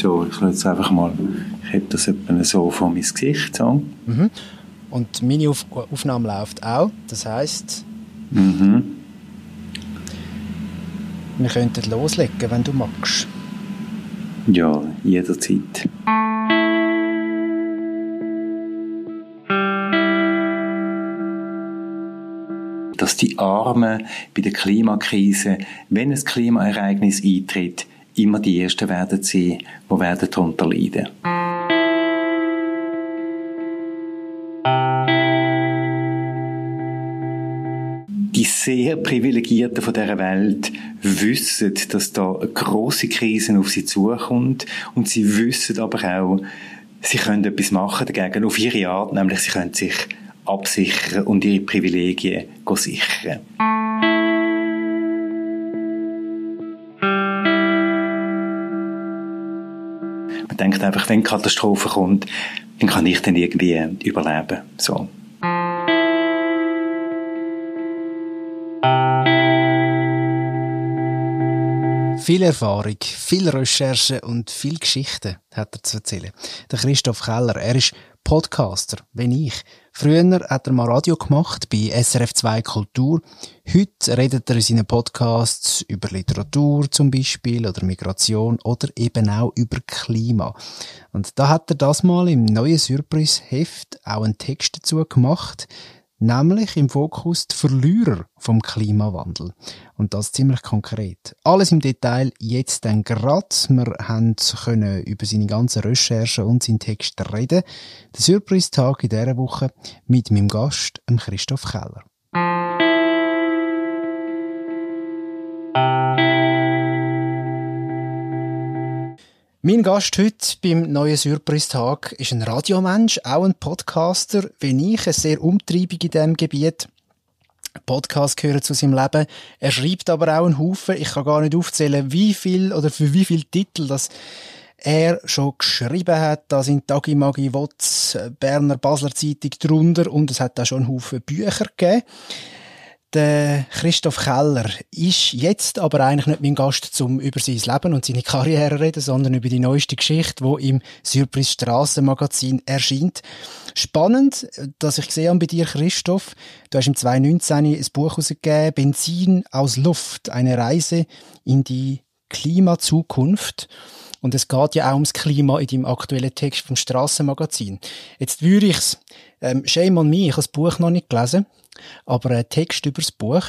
So, ich jetzt einfach mal, ich habe das etwa so vor mein Gesicht. So. Mhm. Und meine Auf Aufnahme läuft auch. Das heisst, mhm. wir könnten loslegen, wenn du magst. Ja, jederzeit. dass die Armen bei der Klimakrise, wenn ein Klimaereignis eintritt, immer die Ersten werden sein, die werden darunter leiden. Die sehr Privilegierten von dieser Welt wissen, dass da eine grosse Krise auf sie zukommt und sie wissen aber auch, sie können etwas machen dagegen auf ihre Art, nämlich sie können sich absichern und ihre Privilegien sichern. Denkt einfach, wenn Katastrophe kommt, dann kann ich dann irgendwie überleben. So. Viel Erfahrung, viel Recherche und viel Geschichten hat er zu erzählen. Der Christoph Keller, er ist Podcaster, wenn ich. Früher hat er mal Radio gemacht bei SRF 2 Kultur. Heute redet er in seinen Podcasts über Literatur zum Beispiel oder Migration oder eben auch über Klima. Und da hat er das mal im neuen Surprise-Heft auch einen Text dazu gemacht nämlich im Fokus die Verlierer vom Klimawandel. Und das ziemlich konkret. Alles im Detail jetzt dann grad. Wir können über seine ganzen Recherchen und seinen Text reden. Der Surprise-Tag in dieser Woche mit meinem Gast, Christoph Keller. Mein Gast heute beim neuen Surprise-Tag ist ein Radiomensch, auch ein Podcaster, wie ich, ein sehr umtriebig in diesem Gebiet. Podcast gehören zu seinem Leben. Er schreibt aber auch einen Haufen. Ich kann gar nicht aufzählen, wie viel oder für wie viele Titel das er schon geschrieben hat. Da sind Tagi Magi Wotz, Berner Basler Zeitung drunter und es hat da schon einen Haufen Bücher gegeben. Der Christoph Keller ist jetzt aber eigentlich nicht mein Gast, zum über sein Leben und seine Karriere reden, sondern über die neueste Geschichte, wo im Surprise Strassenmagazin erscheint. Spannend, dass ich gesehen bei dir, Christoph. Du hast im 2019 ein Buch herausgegeben, Benzin aus Luft, eine Reise in die Klimazukunft. Und es geht ja auch ums Klima in deinem aktuellen Text vom Strassenmagazin. Jetzt würde ich's, ähm, shame on me, ich habe das Buch noch nicht gelesen aber ein Text über das Buch.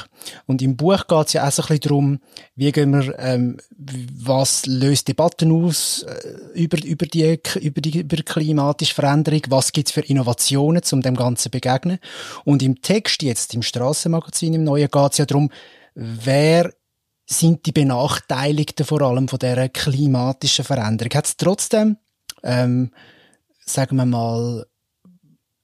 Und im Buch geht es ja auch so ein bisschen darum, wie gehen wir, ähm, was löst Debatten aus äh, über, über, die, über die über klimatische Veränderung, was gibt es für Innovationen, um dem Ganzen zu begegnen. Und im Text jetzt, im Strassenmagazin, im Neuen, geht es ja darum, wer sind die Benachteiligten vor allem von dieser klimatischen Veränderung. Hat es trotzdem, ähm, sagen wir mal,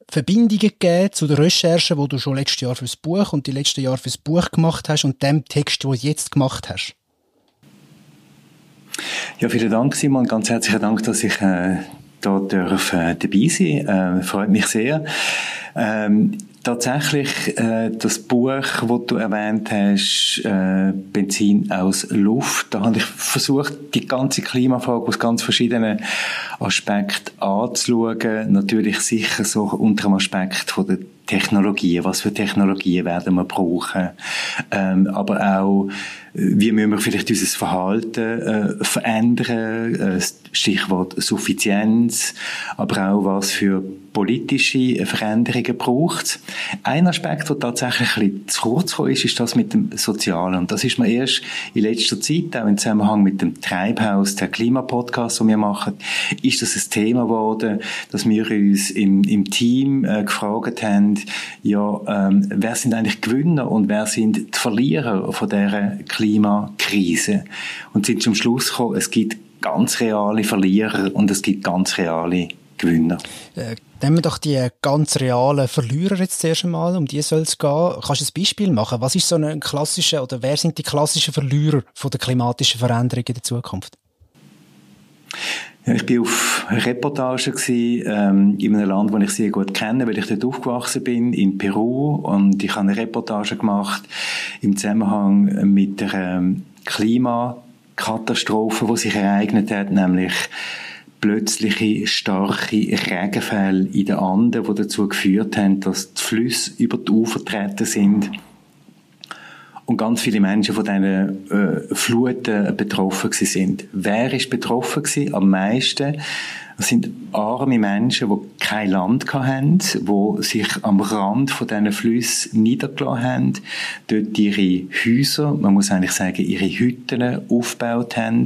Verbindungen gegeben zu der Recherche, wo du schon letztes Jahr fürs Buch und die letzten Jahre fürs Buch gemacht hast und dem Text, den du jetzt gemacht hast? Ja, vielen Dank, Simon. Ganz herzlichen Dank, dass ich äh, da darf, äh, dabei sein äh, Freut mich sehr. Ähm, Tatsächlich, äh, das Buch, das du erwähnt hast, äh, Benzin aus Luft, da habe ich versucht, die ganze Klimafrage aus ganz verschiedenen Aspekten anzuschauen. Natürlich sicher so unter dem Aspekt von der Technologien, was für Technologien werden wir brauchen, ähm, aber auch wie müssen wir vielleicht unser Verhalten äh, verändern, äh, Stichwort Suffizienz, aber auch was für politische Veränderungen braucht Ein Aspekt, der tatsächlich ein bisschen zu kurz gekommen ist, ist das mit dem Sozialen. Und das ist mir erst in letzter Zeit, auch im Zusammenhang mit dem Treibhaus, der Klimapodcast, den wir machen, ist das ein Thema geworden, dass wir uns im, im Team äh, gefragt haben, ja, ähm, wer sind eigentlich Gewinner und wer sind die Verlierer von dieser Klimakrise? Und sind zum Schluss gekommen, es gibt ganz reale Verlierer und es gibt ganz reale Gewinner. Äh, nehmen wir doch die ganz realen Verlierer jetzt zuerst einmal, um die soll es gehen. Kannst du ein Beispiel machen? Was ist so ein klassischer, oder wer sind die klassischen Verlierer von der klimatischen Veränderung in der Zukunft? Ja, ich bin auf Reportage gewesen, ähm, in einem Land, das ich sehr gut kenne, weil ich dort aufgewachsen bin, in Peru. Und ich habe eine Reportage gemacht im Zusammenhang mit der ähm, Klimakatastrophe, die sich ereignet hat, nämlich plötzliche starke Regenfälle in den Anden, die dazu geführt haben, dass die Flüsse über die Ufer getreten sind und ganz viele Menschen von diesen äh, Fluten betroffen sind. Wer ist betroffen gewesen? Am meisten das sind arme Menschen, die kein Land hatten, die sich am Rand von diesen Flüssen niedergelassen haben, dort ihre Häuser, man muss eigentlich sagen, ihre Hütten aufgebaut haben.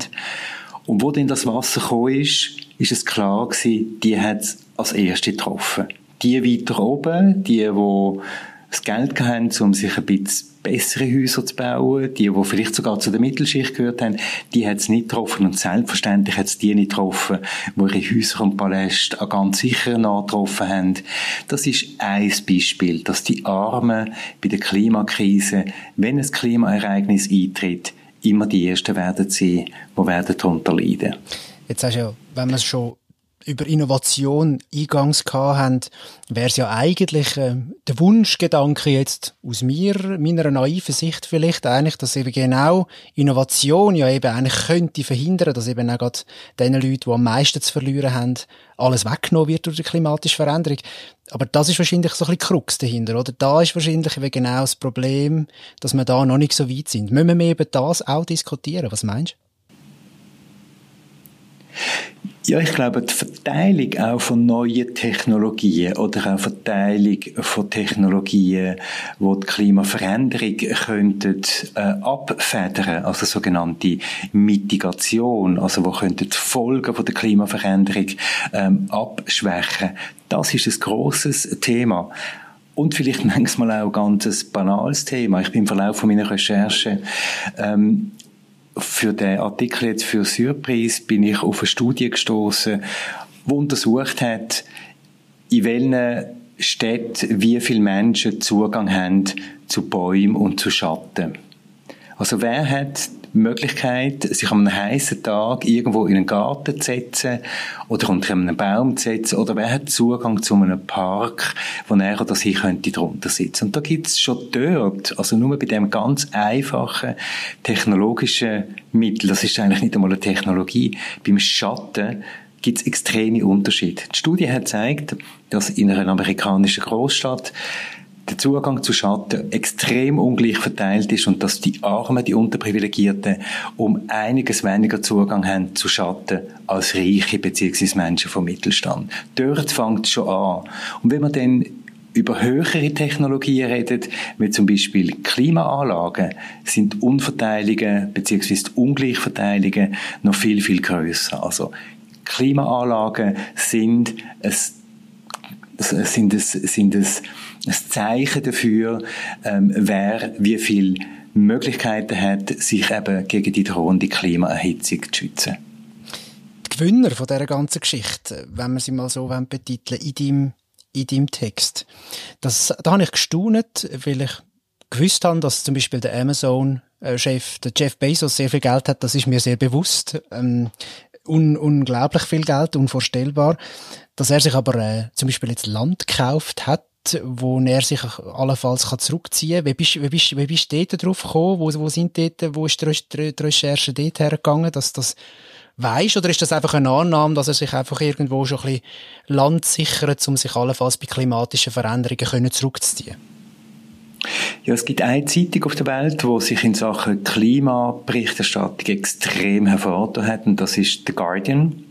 Und wo dann das Wasser gekommen ist, ist es klar gewesen, die hat es als erste getroffen. Die weiter oben, die, die das Geld haben, um sich ein bisschen bessere Häuser zu bauen, die, die vielleicht sogar zu der Mittelschicht gehört haben, die hat es nicht getroffen und selbstverständlich hat es die nicht getroffen, wo ihre Häuser und Paläste auch ganz sicher nachgetroffen haben. Das ist ein Beispiel, dass die Armen bei der Klimakrise, wenn ein Klimaereignis eintritt, immer die Ersten werden sein, die werden darunter leiden. Jetzt hast du ja, wenn man es schon über Innovation eingangs haben, wäre es ja eigentlich äh, der Wunschgedanke jetzt aus mir, meiner naiven Sicht vielleicht eigentlich, dass eben genau Innovation ja eben eigentlich könnte verhindern, dass eben auch gerade den Leuten, die am meisten zu verlieren haben, alles weggenommen wird durch die klimatische Veränderung. Aber das ist wahrscheinlich so ein bisschen Krux dahinter, oder? Da ist wahrscheinlich genau das Problem, dass wir da noch nicht so weit sind. Müssen wir über das auch diskutieren? Was meinst du? Ja, ich glaube, die Verteilung auch von neuen Technologien oder auch Verteilung von Technologien, wo die Klimaveränderung könnten äh, abfedern, also sogenannte Mitigation, also wo könnten die Folgen von der Klimaveränderung ähm, abschwächen. Das ist ein grosses Thema. Und vielleicht manchmal auch ein ganz banales Thema. Ich bin im Verlauf meiner Recherche ähm, für den Artikel jetzt für Surprise bin ich auf eine Studie gestoßen, wo untersucht hat, in welchen Städten wie viele Menschen Zugang haben zu Bäumen und zu Schatten. Also wer hat Möglichkeit, sich an einem heißen Tag irgendwo in einen Garten zu setzen oder unter einem Baum zu setzen oder wer hat Zugang zu einem Park, wo er oder sie könnte drunter sitzen. Und da gibt es schon dort, also nur bei dem ganz einfachen technologischen Mittel, das ist eigentlich nicht einmal eine Technologie, beim Schatten gibt es extreme Unterschiede. Die Studie hat gezeigt, dass in einer amerikanischen Großstadt der Zugang zu Schatten extrem ungleich verteilt ist und dass die Armen, die Unterprivilegierten, um einiges weniger Zugang haben zu Schatten als Reiche bzw. Menschen vom Mittelstand. Dort fängt es schon an. Und wenn man dann über höhere Technologien redet, wie zum Beispiel Klimaanlagen, sind Unverteilungen bzw. Ungleichverteilungen noch viel, viel größer. Also Klimaanlagen sind es sind es, sind es ein Zeichen dafür, ähm, wer wie viel Möglichkeiten hat, sich eben gegen die drohende Klimaerhitzung zu schützen. Die Gewinner von dieser ganzen Geschichte, wenn wir sie mal so betiteln, in deinem, in deinem Text, das, da habe ich gestaunt, weil ich gewusst habe, dass zum Beispiel der Amazon-Chef, der Jeff Bezos, sehr viel Geld hat, das ist mir sehr bewusst. Ähm, un unglaublich viel Geld, unvorstellbar. Dass er sich aber äh, zum Beispiel jetzt Land gekauft hat, wo er sich allenfalls kann zurückziehen kann. Wie bist, wie bist, wie bist du dort drauf gekommen? Wo, wo sind dort, wo ist die, die Recherche dort hergegangen, dass das weisst? Oder ist das einfach eine Annahme, dass er sich einfach irgendwo schon ein bisschen Land sichert, um sich allenfalls bei klimatischen Veränderungen können zurückzuziehen? Ja, es gibt eine Zeitung auf der Welt, die sich in Sachen Klimaberichterstattung extrem hervorgetan hat, und das ist The Guardian.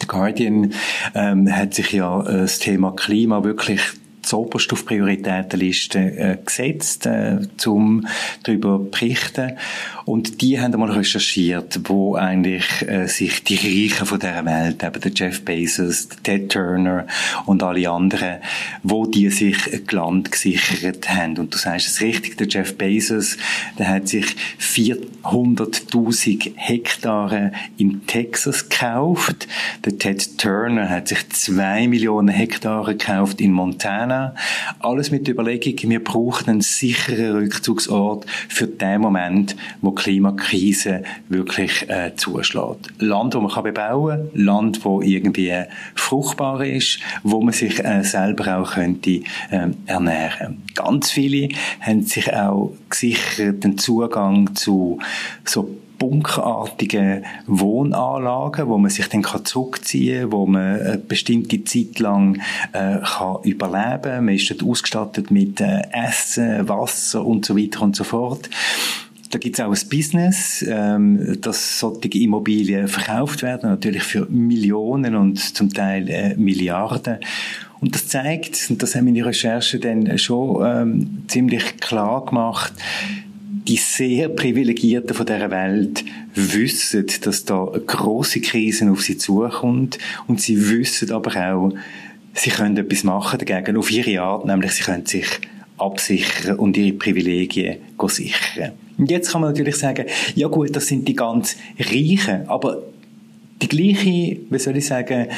The Guardian ähm, hat sich ja äh, das Thema Klima wirklich zoberst auf Prioritätenliste äh, gesetzt, äh, um darüber zu berichten. Und die haben einmal recherchiert, wo eigentlich äh, sich die Reichen von dieser Welt, eben der Jeff Bezos, Ted Turner und alle anderen, wo die sich Land gesichert haben. Und du sagst es richtig, der Jeff Bezos, der hat sich 400.000 Hektare in Texas gekauft. Der Ted Turner hat sich zwei Millionen Hektare gekauft in Montana. Alles mit der Überlegung, wir brauchen einen sicheren Rückzugsort für den Moment, wo Klimakrise wirklich äh, zuschlägt. Land, wo man kann bebauen kann, Land, wo irgendwie fruchtbar ist, wo man sich äh, selber auch könnte äh, ernähren. Ganz viele haben sich auch gesichert den Zugang zu so bunkerartigen Wohnanlagen, wo man sich dann kann zurückziehen kann, wo man eine bestimmte Zeit lang äh, kann überleben Man ist dort ausgestattet mit äh, Essen, Wasser und so weiter und so fort. Da gibt es auch ein Business, ähm, dass solche Immobilien verkauft werden, natürlich für Millionen und zum Teil äh, Milliarden. Und das zeigt, und das haben meine Recherchen dann schon ähm, ziemlich klar gemacht, die sehr Privilegierten von dieser Welt wissen, dass da eine grosse Krise auf sie zukommt und sie wissen aber auch, sie können etwas machen dagegen auf ihre Art, nämlich sie können sich absichern und ihre Privilegien sichern. Und jetzt kann man natürlich sagen, ja gut, das sind die ganz Reichen, aber die gleiche, wie soll ich sagen,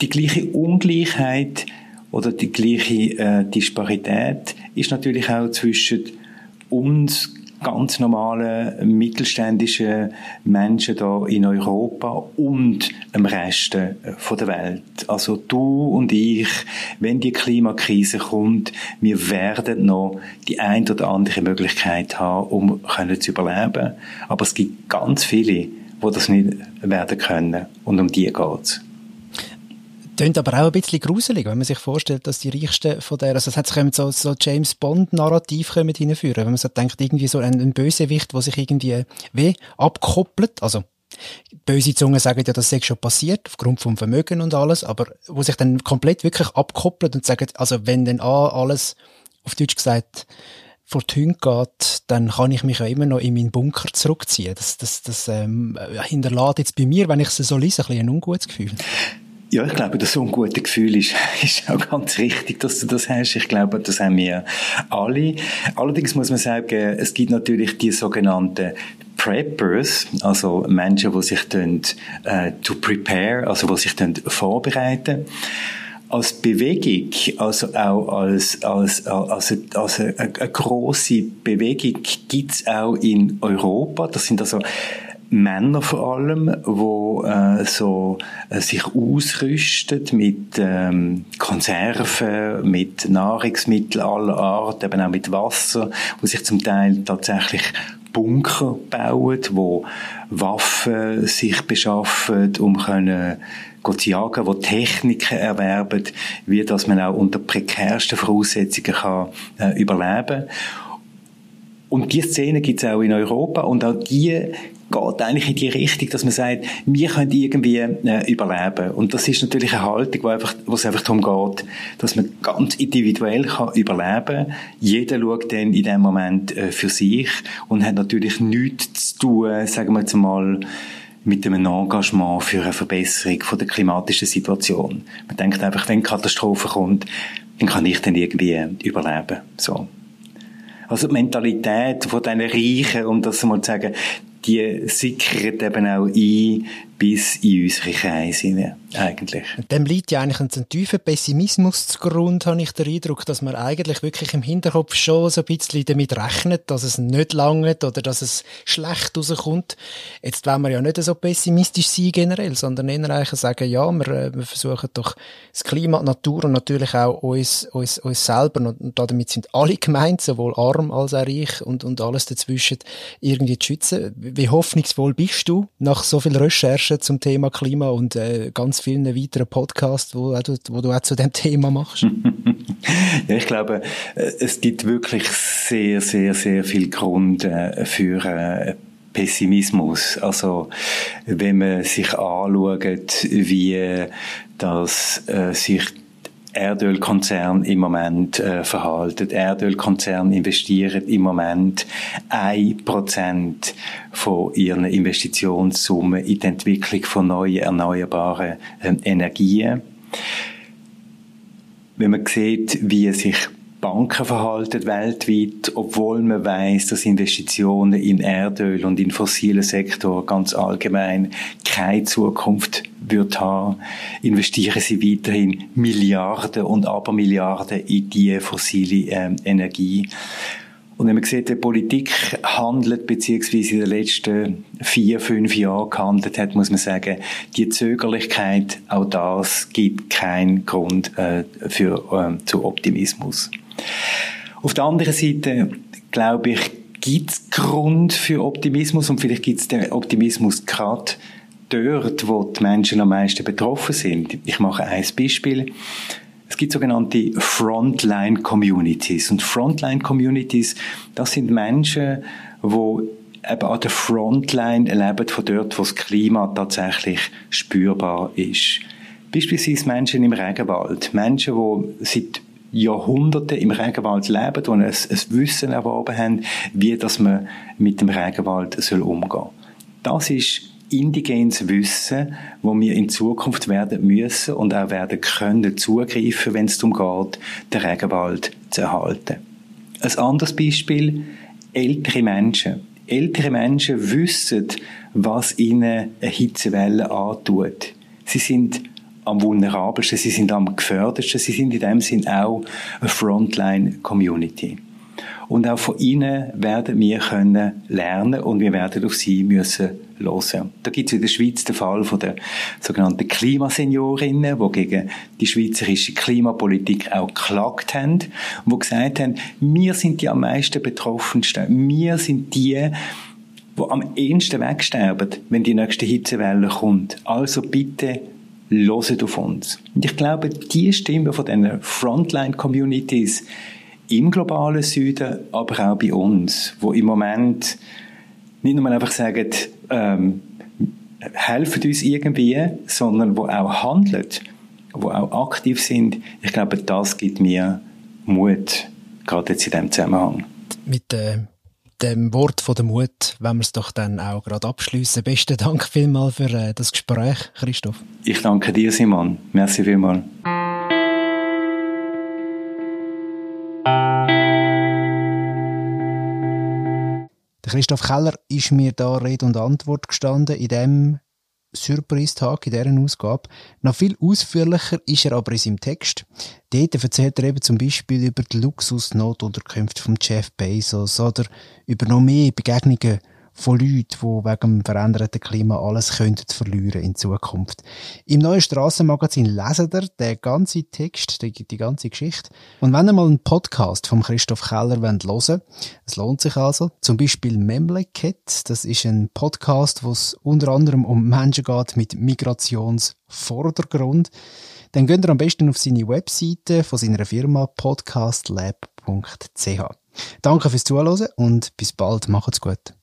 die gleiche Ungleichheit oder die gleiche äh, Disparität ist natürlich auch zwischen uns ganz normale mittelständische Menschen da in Europa und dem Rest äh, der Welt. Also du und ich, wenn die Klimakrise kommt, wir werden noch die ein oder andere Möglichkeit haben, um können zu überleben. Aber es gibt ganz viele, die das nicht werden können. Und um die geht's. Klingt aber auch ein bisschen gruselig, wenn man sich vorstellt, dass die Reichsten von der, also es hat sich so, so James Bond-Narrativ hineinführen, wenn man so denkt, irgendwie so ein, ein Bösewicht, der sich irgendwie weh abkoppelt, also böse Zungen sagen ja, das sei schon passiert, aufgrund vom Vermögen und alles, aber wo sich dann komplett wirklich abkoppelt und sagt, also wenn dann alles, auf Deutsch gesagt, vor die Hunde geht, dann kann ich mich ja immer noch in meinen Bunker zurückziehen. Das, das, das ähm, hinterlässt jetzt bei mir, wenn ich es so lese, ein, ein ungutes Gefühl. Ja, ich glaube, das ungute Gefühl ist, ist auch ganz richtig, dass du das hast. Ich glaube, das haben wir alle. Allerdings muss man sagen, es gibt natürlich die sogenannten Preppers, also Menschen, die sich dann, äh, to prepare, also die sich dann vorbereiten als Bewegung, also auch als, als, als, als eine, eine grosse Bewegung gibt's auch in Europa. Das sind also Männer vor allem, wo äh, so äh, sich ausrüsten mit ähm, Konserven, mit Nahrungsmitteln aller Art, eben auch mit Wasser, wo sich zum Teil tatsächlich Bunker bauen, wo Waffen sich beschaffen, um können zu jagen, wo Techniken erwerben, wie dass man auch unter prekärsten Voraussetzungen kann, äh, überleben und diese Szene gibt es auch in Europa und auch die geht eigentlich in die Richtung, dass man sagt, wir können irgendwie äh, überleben. Und das ist natürlich eine Haltung, wo, einfach, wo es einfach darum geht, dass man ganz individuell kann überleben kann. Jeder schaut dann in dem Moment äh, für sich und hat natürlich nichts zu tun, sagen wir jetzt mal, mit einem Engagement für eine Verbesserung von der klimatischen Situation. Man denkt einfach, wenn Katastrophe kommt, dann kann ich dann irgendwie überleben. So. Also die Mentalität von diesen Reichen, um das mal zu sagen, die sickert eben auch ein bis in unsere Kreise eigentlich. Dem liegt ja eigentlich ein, tiefer Pessimismus zugrunde, habe ich den Eindruck, dass man eigentlich wirklich im Hinterkopf schon so ein bisschen damit rechnet, dass es nicht langt oder dass es schlecht rauskommt. Jetzt wollen wir ja nicht so pessimistisch sein generell, sondern eher sagen, ja, wir, äh, wir versuchen doch das Klima, die Natur und natürlich auch uns, uns, uns selber und, und damit sind alle gemeint, sowohl arm als auch reich und, und alles dazwischen irgendwie zu schützen. Wie hoffnungsvoll bist du nach so viel Recherche zum Thema Klima und äh, ganz vielen weiteren Podcasts, wo, wo du auch zu dem Thema machst? ja, ich glaube, äh, es gibt wirklich sehr, sehr, sehr viel Grund äh, für äh, Pessimismus. Also, wenn man sich anschaut, wie das äh, sich Erdölkonzern im Moment äh, verhalten. Erdölkonzern investieren im Moment ein Prozent von ihren Investitionssummen in die Entwicklung von neuen erneuerbaren äh, Energien. Wenn man sieht, wie sich Banken verhalten weltweit, obwohl man weiß, dass Investitionen in Erdöl und in fossile Sektor ganz allgemein keine Zukunft wird haben, investieren sie weiterhin Milliarden und Abermilliarden in die fossile ähm, Energie. Und wenn man sieht, wie Politik handelt, beziehungsweise in den letzten vier, fünf Jahren gehandelt hat, muss man sagen, die Zögerlichkeit, auch das gibt keinen Grund äh, für, äh, zu Optimismus. Auf der anderen Seite, glaube ich, gibt es Grund für Optimismus und vielleicht gibt es den Optimismus gerade dort, wo die Menschen am meisten betroffen sind. Ich mache ein Beispiel. Es gibt sogenannte Frontline Communities. Und Frontline Communities, das sind Menschen, die eben an der Frontline leben, von dort, wo das Klima tatsächlich spürbar ist. Beispielsweise Menschen im Regenwald. Menschen, die seit Jahrhunderten im Regenwald leben und ein, ein Wissen erworben haben, wie dass man mit dem Regenwald soll umgehen soll. Das ist indigenes Wissen, wo wir in Zukunft werden müssen und auch werden können zugreifen, wenn es darum geht, den Regenwald zu erhalten. Ein anderes Beispiel, ältere Menschen. Ältere Menschen wissen, was ihnen eine Hitzewelle antut. Sie sind am vulnerabelsten, sie sind am gefährdesten, sie sind in dem Sinn auch eine Frontline-Community. Und auch von ihnen werden wir können lernen und wir werden auf sie müssen hören. Da gibt es in der Schweiz den Fall von der sogenannten Klimaseniorinnen, die gegen die schweizerische Klimapolitik auch geklagt haben und gesagt haben, wir sind die am meisten Betroffensten, wir sind die, die am ehesten wegsterben, wenn die nächste Hitzewelle kommt. Also bitte loset auf uns. Und ich glaube, die Stimme von diesen Frontline-Communities im globalen Süden, aber auch bei uns, wo im Moment nicht nur einfach sagen, ähm, helfen uns irgendwie, sondern wo auch handeln, wo auch aktiv sind. Ich glaube, das gibt mir Mut, gerade jetzt in diesem Zusammenhang. Mit äh, dem Wort von der Mut wenn wir es doch dann auch gerade abschließen. Besten Dank vielmals für äh, das Gespräch, Christoph. Ich danke dir, Simon. Merci vielmals. Der Christoph Keller ist mir da Rede und Antwort gestanden in dem Surprise-Tag, in dieser Ausgabe. Noch viel ausführlicher ist er aber in seinem Text. Dort erzählt er eben zum Beispiel über die Luxusnotunterkünfte von Jeff Bezos oder über noch mehr Begegnungen von Leuten, die wegen dem veränderten Klima alles könnten verlieren in Zukunft. Im neuen Strassenmagazin lesen ihr den ganzen Text, die, die, ganze Geschichte. Und wenn ihr mal einen Podcast von Christoph Keller hören wollt, es lohnt sich also, zum Beispiel Memleket, das ist ein Podcast, wo es unter anderem um Menschen geht mit Migrationsvordergrund, dann geht ihr am besten auf seine Webseite von seiner Firma podcastlab.ch. Danke fürs Zuhören und bis bald. Macht's gut.